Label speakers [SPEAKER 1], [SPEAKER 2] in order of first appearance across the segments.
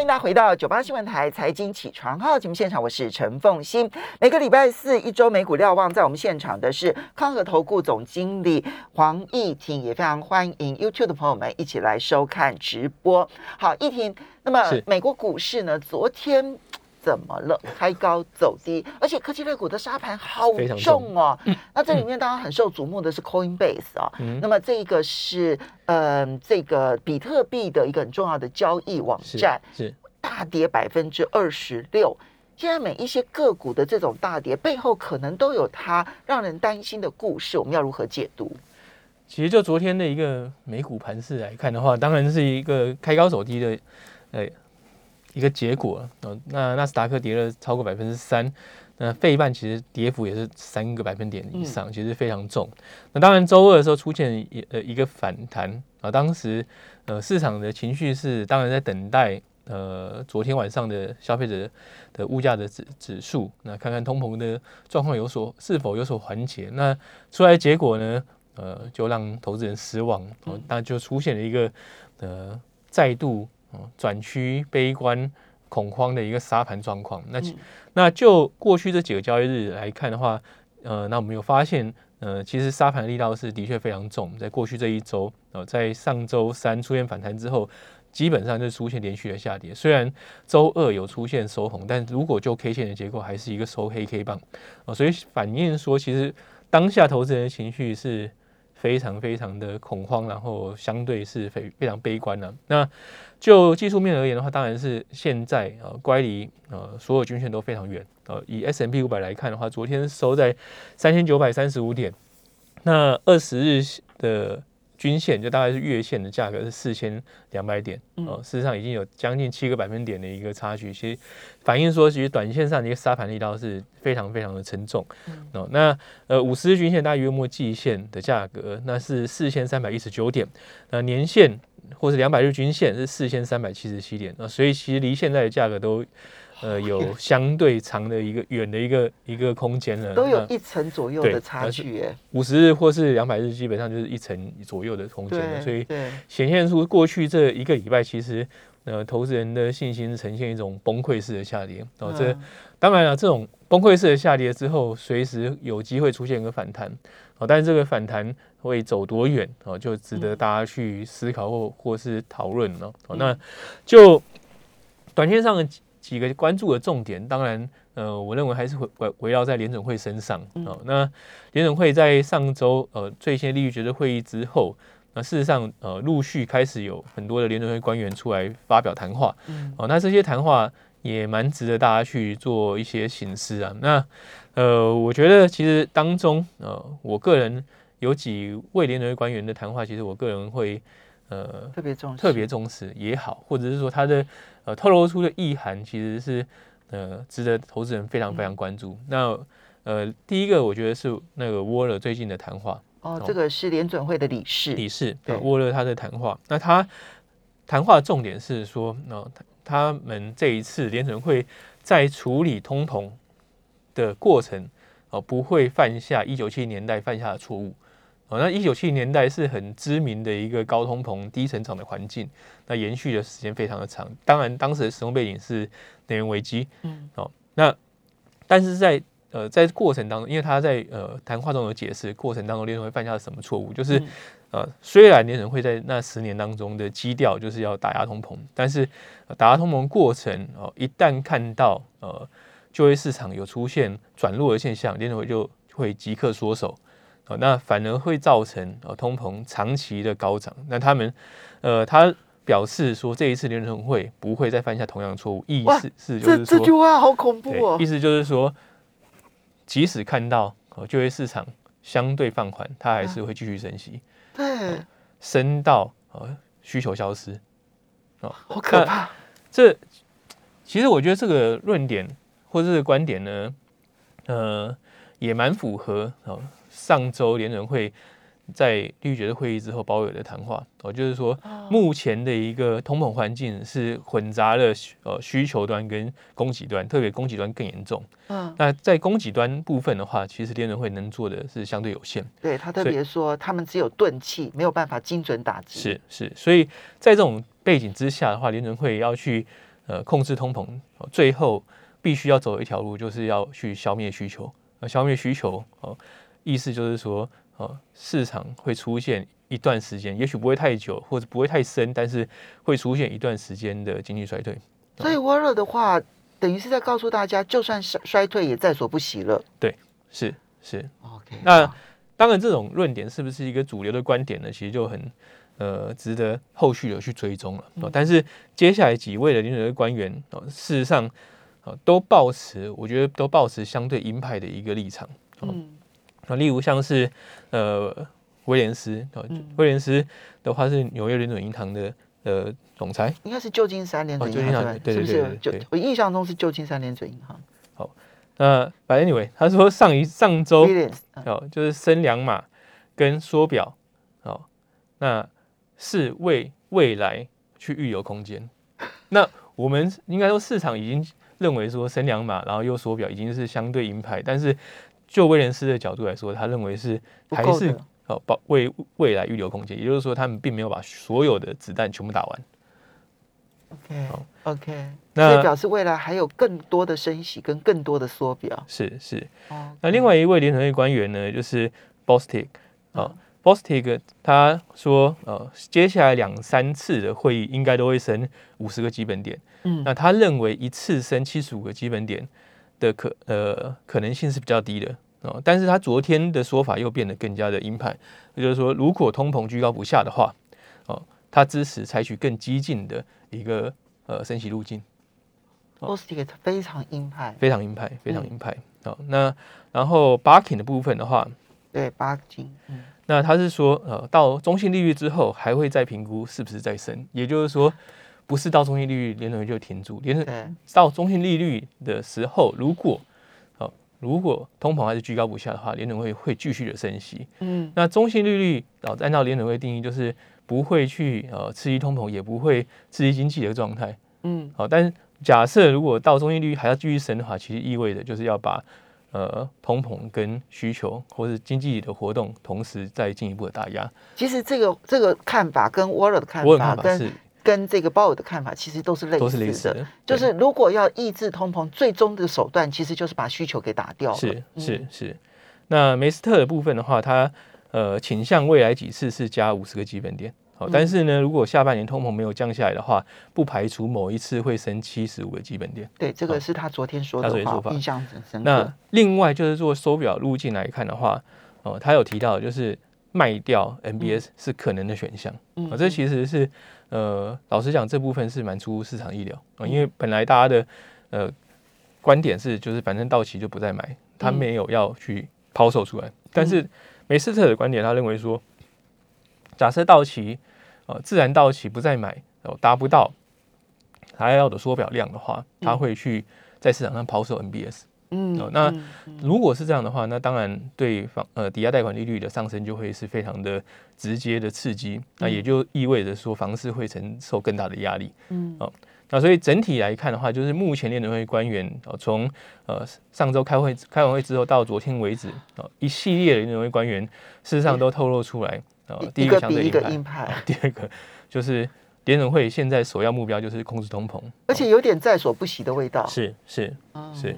[SPEAKER 1] 欢迎大家回到九八新闻台财经起床号节目现场，我是陈凤欣。每个礼拜四一周美股瞭望，在我们现场的是康和投顾总经理黄义婷，也非常欢迎 YouTube 的朋友们一起来收看直播。好，义婷，那么美国股市呢？昨天。怎么了？开高走低，而且科技类股的沙盘好重哦。重那这里面当然很受瞩目的是 Coinbase 啊、哦。嗯、那么这个是嗯、呃，这个比特币的一个很重要的交易网站，是，是大跌百分之二十六。现在每一些个股的这种大跌背后，可能都有它让人担心的故事。我们要如何解读？
[SPEAKER 2] 其实就昨天的一个美股盘势来看的话，当然是一个开高走低的，呃。一个结果，那纳斯达克跌了超过百分之三，那费半其实跌幅也是三个百分点以上，其实非常重。那当然周二的时候出现一呃一个反弹啊，当时呃市场的情绪是当然在等待呃昨天晚上的消费者的物价的指指数，那看看通膨的状况有所是否有所缓解。那出来结果呢，呃就让投资人失望，那就出现了一个呃再度。转趋悲观、恐慌的一个杀盘状况。那那就过去这几个交易日来看的话，呃，那我们有发现，呃，其实杀盘力道是的确非常重。在过去这一周，呃，在上周三出现反弹之后，基本上就出现连续的下跌。虽然周二有出现收红，但如果就 K 线的结构，还是一个收黑 K 棒。呃，所以反映说，其实当下投资人的情绪是非常非常的恐慌，然后相对是非非常悲观的。那就技术面而言的话，当然是现在呃乖离呃所有均线都非常远。呃，以 S M P 五百来看的话，昨天收在三千九百三十五点，那二十日的均线就大概是月线的价格是四千两百点。哦、呃，事实上已经有将近七个百分点的一个差距，其实反映说其实短线上的一个沙盘力道是非常非常的沉重。哦、呃，那呃五十日均线大约月末季线的价格那是四千三百一十九点，那年线。或是两百日均线是四千三百七十七点啊，所以其实离现在的价格都呃有相对长的一个远的一个一个空间了，
[SPEAKER 1] 都有一层左右的差距。
[SPEAKER 2] 五十日或是两百日基本上就是一层左右的空间了，所以显现出过去这一个礼拜其实呃投资人的信心呈现一种崩溃式的下跌哦。这当然了，这种崩溃式的下跌之后，随时有机会出现一个反弹哦，但是这个反弹。会走多远哦，就值得大家去思考或或是讨论了。那就短线上的几个关注的重点，当然，呃，我认为还是围围围绕在联准会身上。哦，那联准会在上周呃最新利率决策会议之后，那事实上呃陆续开始有很多的联准会官员出来发表谈话。哦，那这些谈话也蛮值得大家去做一些省思啊。那呃，我觉得其实当中呃，我个人。有几位联准会官员的谈话，其实我个人会呃特别重视，特别重视也好，或者是说他的呃透露出的意涵，其实是呃值得投资人非常非常关注。嗯、那呃第一个，我觉得是那个沃勒最近的谈话。
[SPEAKER 1] 哦，这个是联准会的理事。
[SPEAKER 2] 理事对沃勒他的谈话，那他谈话的重点是说，那、呃、他们这一次联准会在处理通膨的过程哦、呃，不会犯下一九七零年代犯下的错误。哦，那一九七零年代是很知名的一个高通膨、低成长的环境，那延续的时间非常的长。当然，当时的时空背景是能源危机。嗯，哦，那但是在呃在过程当中，因为他在呃谈话中有解释，过程当中联准会犯下了什么错误，就是呃虽然联准会在那十年当中的基调就是要打压通膨，但是打压通膨过程哦，一旦看到呃就业市场有出现转弱的现象，联准会就会即刻缩手。那反而会造成呃通膨长期的高涨。那他们呃，他表示说，这一次联准会不会再犯下同样的错误。意思是就是说，
[SPEAKER 1] 这这句话好恐怖哦。
[SPEAKER 2] 意思就是说，即使看到呃就业市场相对放缓，它还是会继续升息。对，升到呃需求消失。
[SPEAKER 1] 哦，好可怕。
[SPEAKER 2] 这其实我觉得这个论点或者这个观点呢，呃，也蛮符合哦。上周联准会在利率决策会议之后鲍威尔的谈话，哦，就是说目前的一个通膨环境是混杂了呃需求端跟供给端，特别供给端更严重。嗯，那在供给端部分的话，其实联准会能做的是相对有限。
[SPEAKER 1] 对，他特别说，他们只有钝器，没有办法精准打击。
[SPEAKER 2] 是是，所以在这种背景之下的话，联准会要去呃控制通膨，最后必须要走一条路，就是要去消灭需求。那消灭需求哦，意思就是说，哦，市场会出现一段时间，也许不会太久，或者不会太深，但是会出现一段时间的经济衰退。
[SPEAKER 1] 所以 Waller 的话，等于是在告诉大家，就算衰衰退也在所不惜了。
[SPEAKER 2] 对，是是。
[SPEAKER 1] OK，
[SPEAKER 2] 那当然，这种论点是不是一个主流的观点呢？其实就很呃值得后续的去追踪了。嗯、但是接下来几位的联准会官员哦，事实上。都抱持，我觉得都抱持相对鹰派的一个立场。嗯，啊，例如像是呃威廉斯，嗯、威廉斯的话是纽约联准银行的呃总裁，
[SPEAKER 1] 应该是旧金山联准银行，对对对，就我印象中是旧金山联准银行。
[SPEAKER 2] 好，那反正 anyway，他说上一上周哦，就是升两码跟缩表，哦，那是为未来去预留空间。那我们应该说市场已经。认为说升两码，然后又缩表，已经是相对鹰派。但是就威廉斯的角度来说，他认为是还是哦，保为未来预留空间。也就是说，他们并没有把所有的子弹全部打完。
[SPEAKER 1] OK，好，OK，那所以表示未来还有更多的升息跟更多的缩表。
[SPEAKER 2] 是是。那另外一位联合会官员呢，就是 Bostic 啊。嗯 Bostic 他说，呃，接下来两三次的会议应该都会升五十个基本点。嗯，那他认为一次升七十五个基本点的可呃可能性是比较低的哦。但是他昨天的说法又变得更加的鹰派，也就是说，如果通膨居高不下的话，哦，他支持采取更激进的一个呃升息路径。
[SPEAKER 1] Bostic 非常鹰派，
[SPEAKER 2] 非常鹰派，非常鹰派。好、嗯哦，那然后 Barkin 的部分的话，
[SPEAKER 1] 对 Barkin，嗯。
[SPEAKER 2] 那他是说，呃，到中性利率之后还会再评估是不是再升，也就是说，不是到中性利率联准会就停住，联准到中性利率的时候，如果，好，如果通膨还是居高不下的话，联准会会继续的升息。嗯，那中性利率，哦，按照联准会定义就是不会去呃刺激通膨，也不会刺激经济的状态。嗯，好，但是假设如果到中性利率还要继续升的话，其实意味着就是要把。呃，通膨跟需求或是经济的活动同时再进一步的打压。
[SPEAKER 1] 其实这个这个看法跟沃尔的看法跟跟这个鲍尔的看法其实都是类似的，都是类似的。就是如果要抑制通膨，最终的手段其实就是把需求给打掉。
[SPEAKER 2] 是是是。那梅斯特的部分的话，他呃倾向未来几次是加五十个基本点。好但是呢，如果下半年通膨没有降下来的话，不排除某一次会升七十五个基本点。
[SPEAKER 1] 对，这个是他昨天说的话，他说法印象很深。
[SPEAKER 2] 那另外就是做手表路径来看的话，哦，他有提到就是卖掉 MBS 是可能的选项。嗯，这其实是呃，老实讲这部分是蛮出乎市场意料啊，因为本来大家的呃观点是就是反正到期就不再买，他没有要去抛售出来。但是梅斯特的观点，他认为说，假设到期。自然到期不再买，哦，达不到他要的缩表量的话，他会去在市场上抛售 MBS。嗯，哦，那如果是这样的话，那当然对房呃抵押贷款利率的上升就会是非常的直接的刺激，那也就意味着说房市会承受更大的压力。嗯，哦，那所以整体来看的话，就是目前联准会官员哦，从呃上周开会开完会之后到昨天为止，哦，一系列的联准会官员事实上都透露出来。第一个相对硬派，第二个就是联准会现在首要目标就是控制通膨，
[SPEAKER 1] 而且有点在所不惜的味道。
[SPEAKER 2] 是是是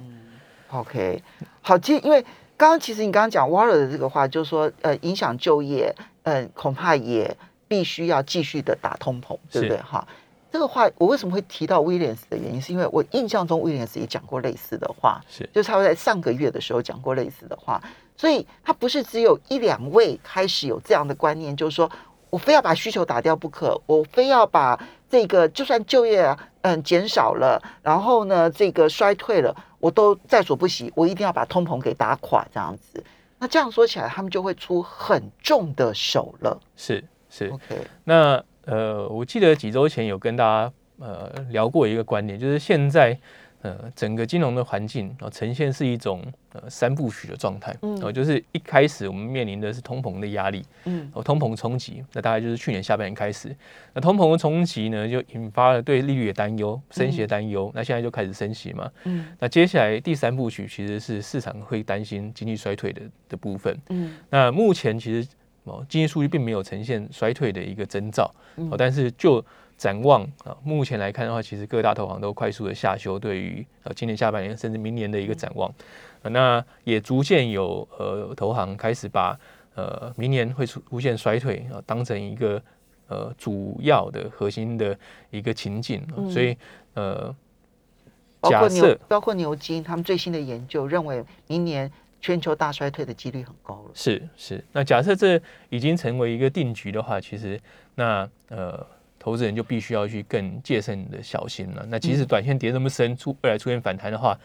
[SPEAKER 1] ，OK，好，其实因为刚刚其实你刚刚讲 Waller 的这个话，就是说呃影响就业，嗯、呃，恐怕也必须要继续的打通膨，对不对？哈，这个话我为什么会提到 Williams 的原因，是因为我印象中 Williams 也讲过类似的话，是，就是他会在上个月的时候讲过类似的话。所以，他不是只有一两位开始有这样的观念，就是说我非要把需求打掉不可，我非要把这个就算就业啊，嗯减少了，然后呢这个衰退了，我都在所不惜，我一定要把通膨给打垮这样子。那这样说起来，他们就会出很重的手了。
[SPEAKER 2] 是是，OK。那呃，我记得几周前有跟大家呃聊过一个观点，就是现在。呃，整个金融的环境啊，呈现是一种呃三部曲的状态，哦，就是一开始我们面临的是通膨的压力，嗯，哦，通膨冲击，那大概就是去年下半年开始，那通膨的冲击呢，就引发了对利率的担忧，升息的担忧，那现在就开始升息嘛，嗯，那接下来第三部曲其实是市场会担心经济衰退的的部分，嗯，那目前其实哦经济数据并没有呈现衰退的一个征兆，哦，但是就展望啊，目前来看的话，其实各大投行都快速的下修对于呃今年下半年甚至明年的一个展望，那也逐渐有呃投行开始把呃明年会出出现衰退啊当成一个呃主要的核心的一个情境，所以呃。
[SPEAKER 1] 包括牛，包括牛津，他们最新的研究认为，明年全球大衰退的几率很高了。
[SPEAKER 2] 是是，那假设这已经成为一个定局的话，其实那呃，投资人就必须要去更戒慎的小心了。那即使短线跌那么深，出未来出现反弹的话，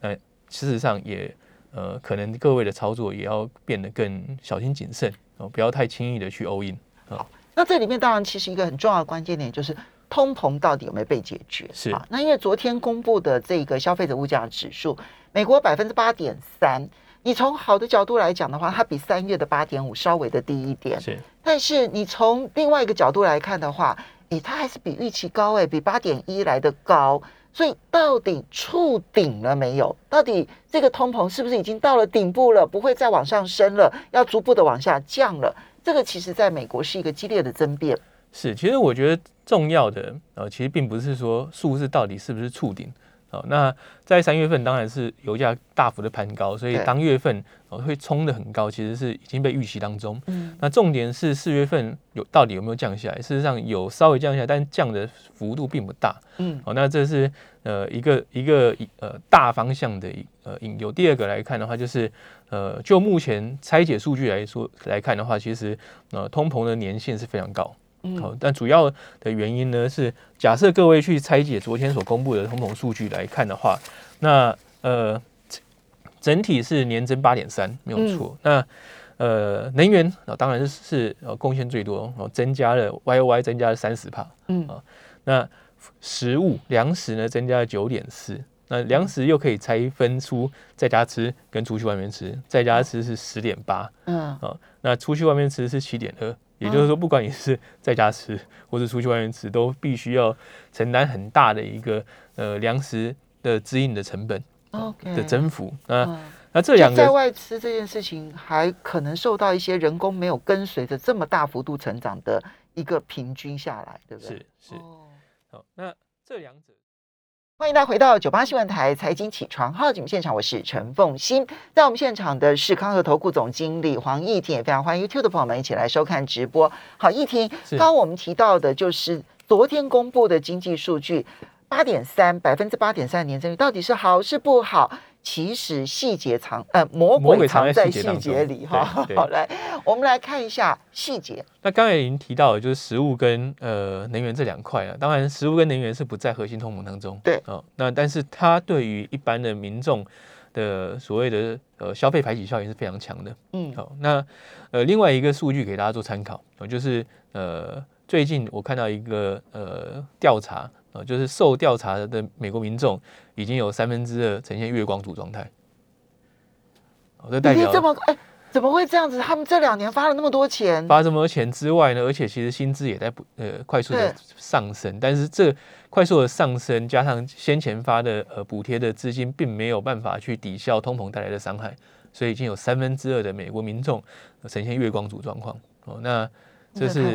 [SPEAKER 2] 那事实上也呃，可能各位的操作也要变得更小心谨慎哦，不要太轻易的去 all in。
[SPEAKER 1] 好，那这里面当然其实一个很重要的关键点就是。通膨到底有没有被解决？
[SPEAKER 2] 是
[SPEAKER 1] 啊，那因为昨天公布的这个消费者物价指数，美国百分之八点三，你从好的角度来讲的话，它比三月的八点五稍微的低一点。
[SPEAKER 2] 是，
[SPEAKER 1] 但是你从另外一个角度来看的话，它还是比预期高诶，比八点一来的高。所以到底触顶了没有？到底这个通膨是不是已经到了顶部了，不会再往上升了，要逐步的往下降了？这个其实在美国是一个激烈的争辩。
[SPEAKER 2] 是，其实我觉得重要的呃，其实并不是说数字到底是不是触顶哦。那在三月份当然是油价大幅的攀高，所以当月份哦会冲的很高，其实是已经被预期当中。嗯，那重点是四月份有到底有没有降下来？事实上有稍微降下来，但降的幅度并不大。嗯，哦，那这是呃一个一个呃大方向的呃引诱。第二个来看的话，就是呃就目前拆解数据来说来看的话，其实呃通膨的年限是非常高。好，但主要的原因呢是，假设各位去拆解昨天所公布的通膨数据来看的话，那呃整体是年增八点三，没有错。嗯、那呃能源啊，当然是是呃贡献最多，哦增加了 Y O Y 增加了三十帕，嗯啊，那食物粮食呢增加了九点四，那粮食又可以拆分出在家吃跟出去外面吃，在家吃是十点八，嗯啊，那出去外面吃是七点二。也就是说，不管你是在家吃或者出去外面吃，都必须要承担很大的一个呃粮食的支应的成本的增幅。那、嗯、那这两个
[SPEAKER 1] 在外吃这件事情，还可能受到一些人工没有跟随着这么大幅度成长的一个平均下来，对不对？
[SPEAKER 2] 是是。好，那这两者。
[SPEAKER 1] 欢迎大家回到九八新闻台财经起床号节目现场，我是陈凤欣，在我们现场的是康和投顾总经理黄义婷，也非常欢迎 YouTube 的朋友们一起来收看直播。好，义婷，刚刚我们提到的就是昨天公布的经济数据，八点三百分之八点三的年增率，到底是好是不好？其实细节藏，呃，魔鬼藏在细节里哈。好，来，我们来看一下细节。
[SPEAKER 2] 那刚才已经提到了，就是食物跟呃能源这两块啊。当然，食物跟能源是不在核心通膨当中。
[SPEAKER 1] 对，
[SPEAKER 2] 哦，那但是它对于一般的民众的所谓的呃消费排挤效应是非常强的。嗯，好，那呃另外一个数据给大家做参考，就是呃最近我看到一个呃调查。啊，就是受调查的美国民众已经有三分之二呈现月光族状态。哦，这代表
[SPEAKER 1] 这么哎，怎么会这样子？他们这两年发了那么多钱，
[SPEAKER 2] 发这么多钱之外呢，而且其实薪资也在不呃快速的上升，但是这快速的上升加上先前发的呃补贴的资金，并没有办法去抵消通膨带来的伤害，所以已经有三分之二的美国民众呈现月光族状况。哦，那。这是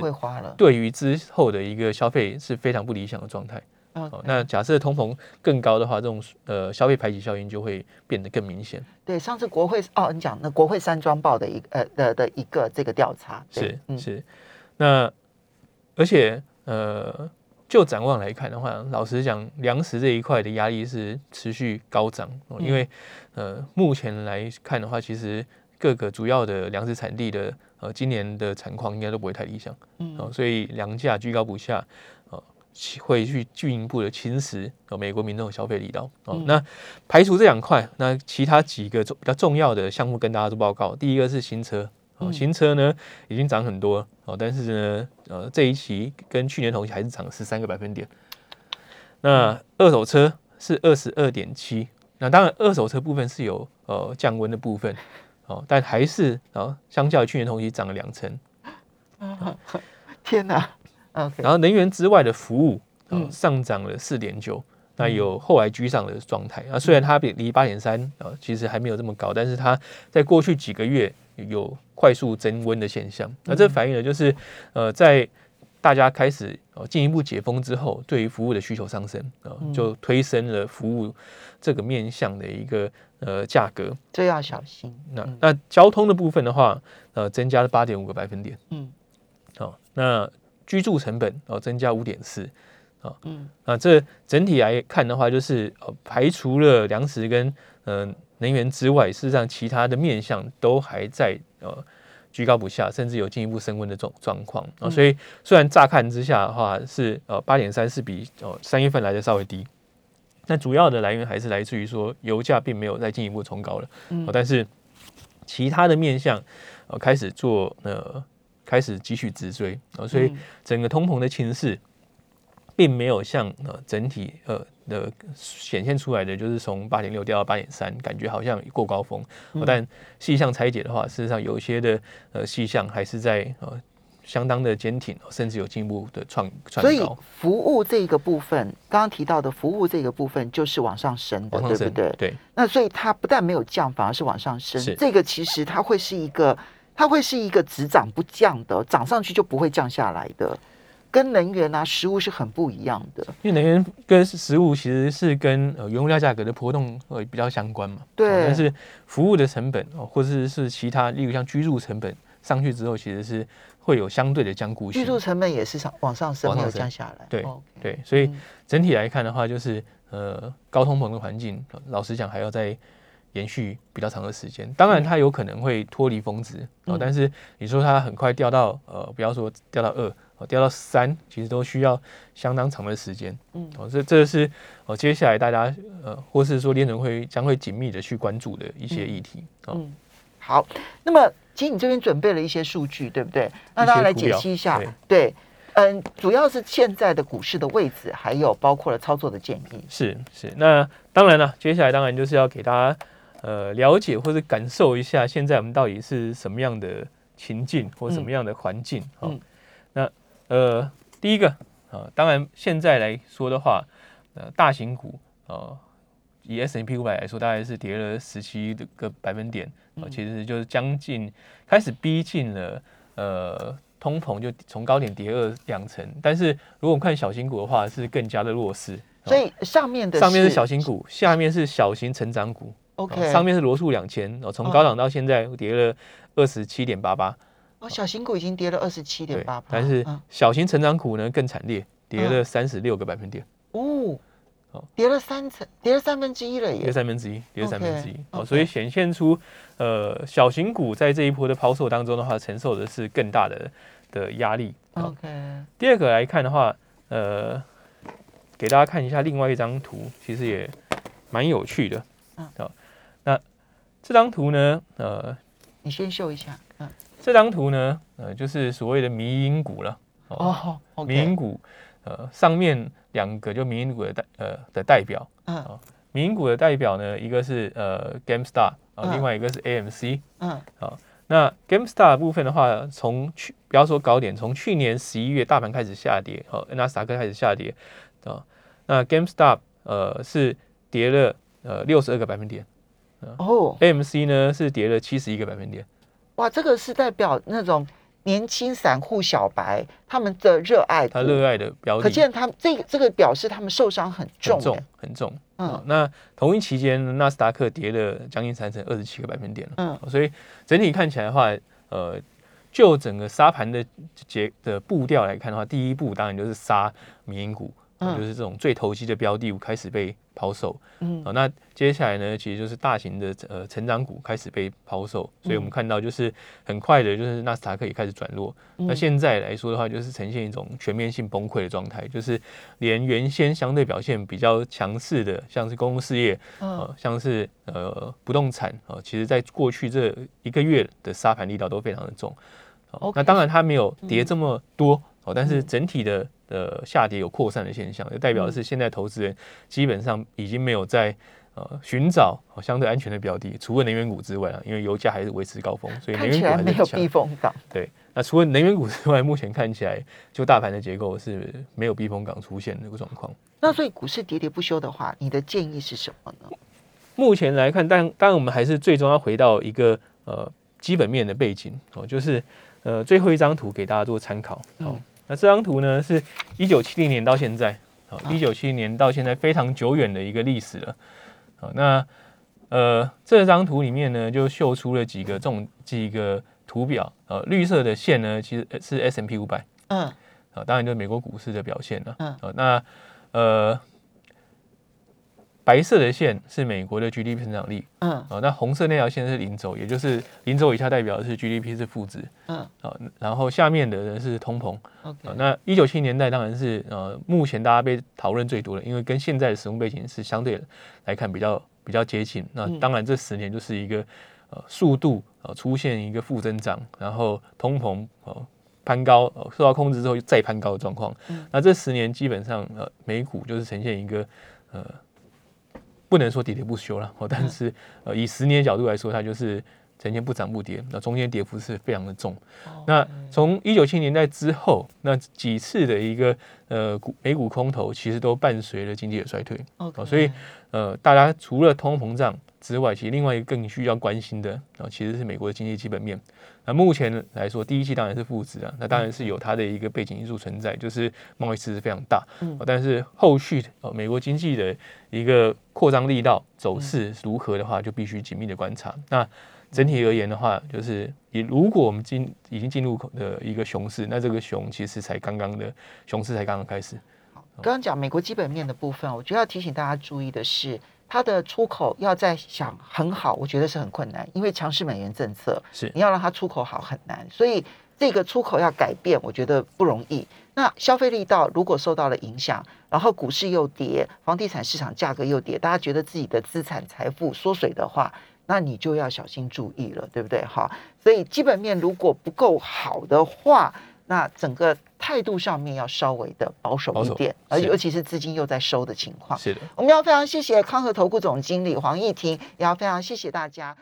[SPEAKER 2] 对于之后的一个消费是非常不理想的状态。Okay. 那假设通膨更高的话，这种呃消费排挤效应就会变得更明显。
[SPEAKER 1] 对，上次国会哦，你讲那国会山庄报的一个呃的的一个这个调查，
[SPEAKER 2] 是是。那而且呃，就展望来看的话，老实讲，粮食这一块的压力是持续高涨，因为呃目前来看的话，其实各个主要的粮食产地的。呃，今年的产况应该都不会太理想，嗯，哦，所以粮价居高不下，呃，会去进一步的侵蚀呃美国民众的消费力道，哦，那排除这两块，那其他几个重比较重要的项目跟大家做报告。第一个是新车，哦，新车呢已经涨很多，哦，但是呢，呃，这一期跟去年同期还是涨了十三个百分点。那二手车是二十二点七，那当然二手车部分是有呃降温的部分。哦，但还是啊，相较于去年同期涨了两成。
[SPEAKER 1] 天哪.
[SPEAKER 2] 然后能源之外的服务，嗯，上涨了四点九，那有后来居上的状态。啊，虽然它比离八点三啊，其实还没有这么高，但是它在过去几个月有快速增温的现象。那这反映的就是呃，在大家开始呃进一步解封之后，对于服务的需求上升，呃，就推升了服务这个面向的一个呃价格。
[SPEAKER 1] 这要小心。
[SPEAKER 2] 那那交通的部分的话，呃，增加了八点五个百分点。嗯，好，那居住成本哦增加五点四。啊，嗯，那这整体来看的话，就是呃排除了粮食跟呃能源之外，事实上其他的面向都还在呃。居高不下，甚至有进一步升温的状状况。啊，所以虽然乍看之下的话是呃八点三是比呃三月份来的稍微低，但主要的来源还是来自于说油价并没有再进一步冲高了，嗯，但是其他的面向呃开始做呃开始继续直追。啊，所以整个通膨的情势并没有像呃整体呃。的显现出来的就是从八点六掉到八点三，感觉好像过高峰。嗯、但细项拆解的话，事实上有一些的呃细项还是在呃相当的坚挺，甚至有进一步的创创高。
[SPEAKER 1] 所以服务这个部分，刚刚提到的服务这个部分就是往上升的，升对不对？
[SPEAKER 2] 对。
[SPEAKER 1] 那所以它不但没有降，反而是往上升。
[SPEAKER 2] 是
[SPEAKER 1] 这个其实它会是一个，它会是一个只涨不降的，涨上去就不会降下来的。跟能源啊、食物是很不一样的，
[SPEAKER 2] 因为能源跟食物其实是跟呃原物料价格的波动会比较相关嘛。
[SPEAKER 1] 对。
[SPEAKER 2] 但是服务的成本哦，或者是是其他，例如像居住成本上去之后，其实是会有相对的降固性。
[SPEAKER 1] 居住成本也是上往上升，没有降下来。
[SPEAKER 2] 对对，所以整体来看的话，就是呃高通膨的环境，老实讲还要再延续比较长的时间。当然它有可能会脱离峰值哦，但是你说它很快掉到呃，不要说掉到二。哦，掉到三，其实都需要相当长的时间。嗯，哦，这这是哦，接下来大家呃，或是说联准会将会紧密的去关注的一些议题。嗯，
[SPEAKER 1] 好，那么其实你这边准备了一些数据，对不对？那大家来解析一下。对，对，嗯，主要是现在的股市的位置，还有包括了操作的建议。
[SPEAKER 2] 是是，那当然了，接下来当然就是要给大家呃了解或者感受一下，现在我们到底是什么样的情境或什么样的环境。嗯。哦呃，第一个啊、呃，当然现在来说的话，呃，大型股呃，以 S&P 五百来说，大概是跌了十七个百分点啊、呃，其实就是将近开始逼近了呃通膨，就从高点跌二两成。但是如果我们看小型股的话，是更加的弱势。
[SPEAKER 1] 所以上面的
[SPEAKER 2] 上面是小型股，下面是小型成长股。OK，、呃、上面是罗素两千哦，从高档到现在跌了二十七点八八。
[SPEAKER 1] 哦，小型股已经跌了二十七点八八，
[SPEAKER 2] 但是小型成长股呢更惨烈，跌了三十六个百分点。
[SPEAKER 1] 哦，跌了三成，跌了三分之一了耶，
[SPEAKER 2] 跌三分之一，跌了三分之一。哦，所以显现出，呃，小型股在这一波的抛售当中的话，承受的是更大的的压力。
[SPEAKER 1] OK。
[SPEAKER 2] 第二个来看的话，呃，给大家看一下另外一张图，其实也蛮有趣的。嗯。好，那这张图呢，呃，
[SPEAKER 1] 你先秀一下。嗯。
[SPEAKER 2] 这张图呢，呃，就是所谓的迷因股了。哦，迷因股，呃，上面两个就迷因股的代，呃的代表。嗯。迷因股的代表呢，一个是呃 GameStar，啊，另外一个是 AMC。嗯。好，那 Gamestar 部分的话，从去不要说高点，从去年十一月大盘开始下跌，好，纳斯达克开始下跌啊。那 GameStar 呃是跌了呃六十二个百分点。哦。AMC 呢是跌了七十一个百分点。
[SPEAKER 1] 哇，这个是代表那种年轻散户小白他们的热爱，
[SPEAKER 2] 他热爱的标的，
[SPEAKER 1] 可见他这个这个表示他们受伤很重，
[SPEAKER 2] 很重，很重。嗯，那同一期间，纳斯达克跌了将近三成，二十七个百分点了。嗯，所以整体看起来的话，呃，就整个沙盘的结的步调来看的话，第一步当然就是杀民营股。嗯、就是这种最投机的标的物开始被抛售，嗯，好，那接下来呢，其实就是大型的呃成长股开始被抛售，所以我们看到就是很快的，就是纳斯达克也开始转弱。嗯、那现在来说的话，就是呈现一种全面性崩溃的状态，就是连原先相对表现比较强势的，像是公共事业，啊、呃，像是呃不动产啊、呃，其实在过去这一个月的沙盘力道都非常的重。好.那当然它没有跌这么多，哦，但是整体的。的下跌有扩散的现象，就代表的是现在投资人基本上已经没有在呃寻找相对安全的标的，除了能源股之外啊，因为油价还是维持高峰，所以能源股还
[SPEAKER 1] 没有避风港。
[SPEAKER 2] 对，那除了能源股之外，目前看起来就大盘的结构是没有避风港出现的这个状况。
[SPEAKER 1] 那所以股市喋喋不休的话，你的建议是什么呢？
[SPEAKER 2] 目前来看，但当然我们还是最终要回到一个呃基本面的背景哦，就是呃最后一张图给大家做参考哦。那这张图呢，是一九七零年到现在，好，一九七零年到现在非常久远的一个历史了。好，那呃，这张图里面呢，就秀出了几个这种几个图表，呃，绿色的线呢，其实是 S&P 五百，嗯，啊，当然就是美国股市的表现了，嗯，那呃。白色的线是美国的 GDP 成长率，嗯，哦，那红色那条线是零轴，也就是零轴以下代表的是 GDP 是负值，嗯，哦，然后下面的人是通膨，OK，那一九七零年代当然是呃，目前大家被讨论最多的，因为跟现在的使用背景是相对来看比较比较接近，那当然这十年就是一个呃速度呃出现一个负增长，然后通膨呃攀高，呃受到控制之后又再攀高的状况，那这十年基本上呃美股就是呈现一个呃。不能说喋喋不休了，哦，但是呃，以十年角度来说，它就是呈现不涨不跌，那中间跌幅是非常的重。那从一九七零年代之后，那几次的一个呃股美股空头，其实都伴随了经济的衰退。哦，所以呃，大家除了通货膨胀之外，其实另外一个更需要关心的啊，其实是美国的经济基本面。那目前来说，第一季当然是负值啊，那当然是有它的一个背景因素存在，就是贸易赤字非常大。嗯，但是后续呃美国经济的一个扩张力道走势如何的话，就必须紧密的观察。那整体而言的话，就是以如果我们进已经进入的一个熊市，那这个熊其实才刚刚的熊市才刚刚开始。好，
[SPEAKER 1] 刚刚讲美国基本面的部分，我觉得要提醒大家注意的是。它的出口要再想很好，我觉得是很困难，因为强势美元政策是你要让它出口好很难，所以这个出口要改变，我觉得不容易。那消费力道如果受到了影响，然后股市又跌，房地产市场价格又跌，大家觉得自己的资产财富缩水的话，那你就要小心注意了，对不对？哈，所以基本面如果不够好的话。那整个态度上面要稍微的保守一点，而且尤其是资金又在收的情况。是的，我们要非常谢谢康和投顾总经理黄义婷，也要非常谢谢大家。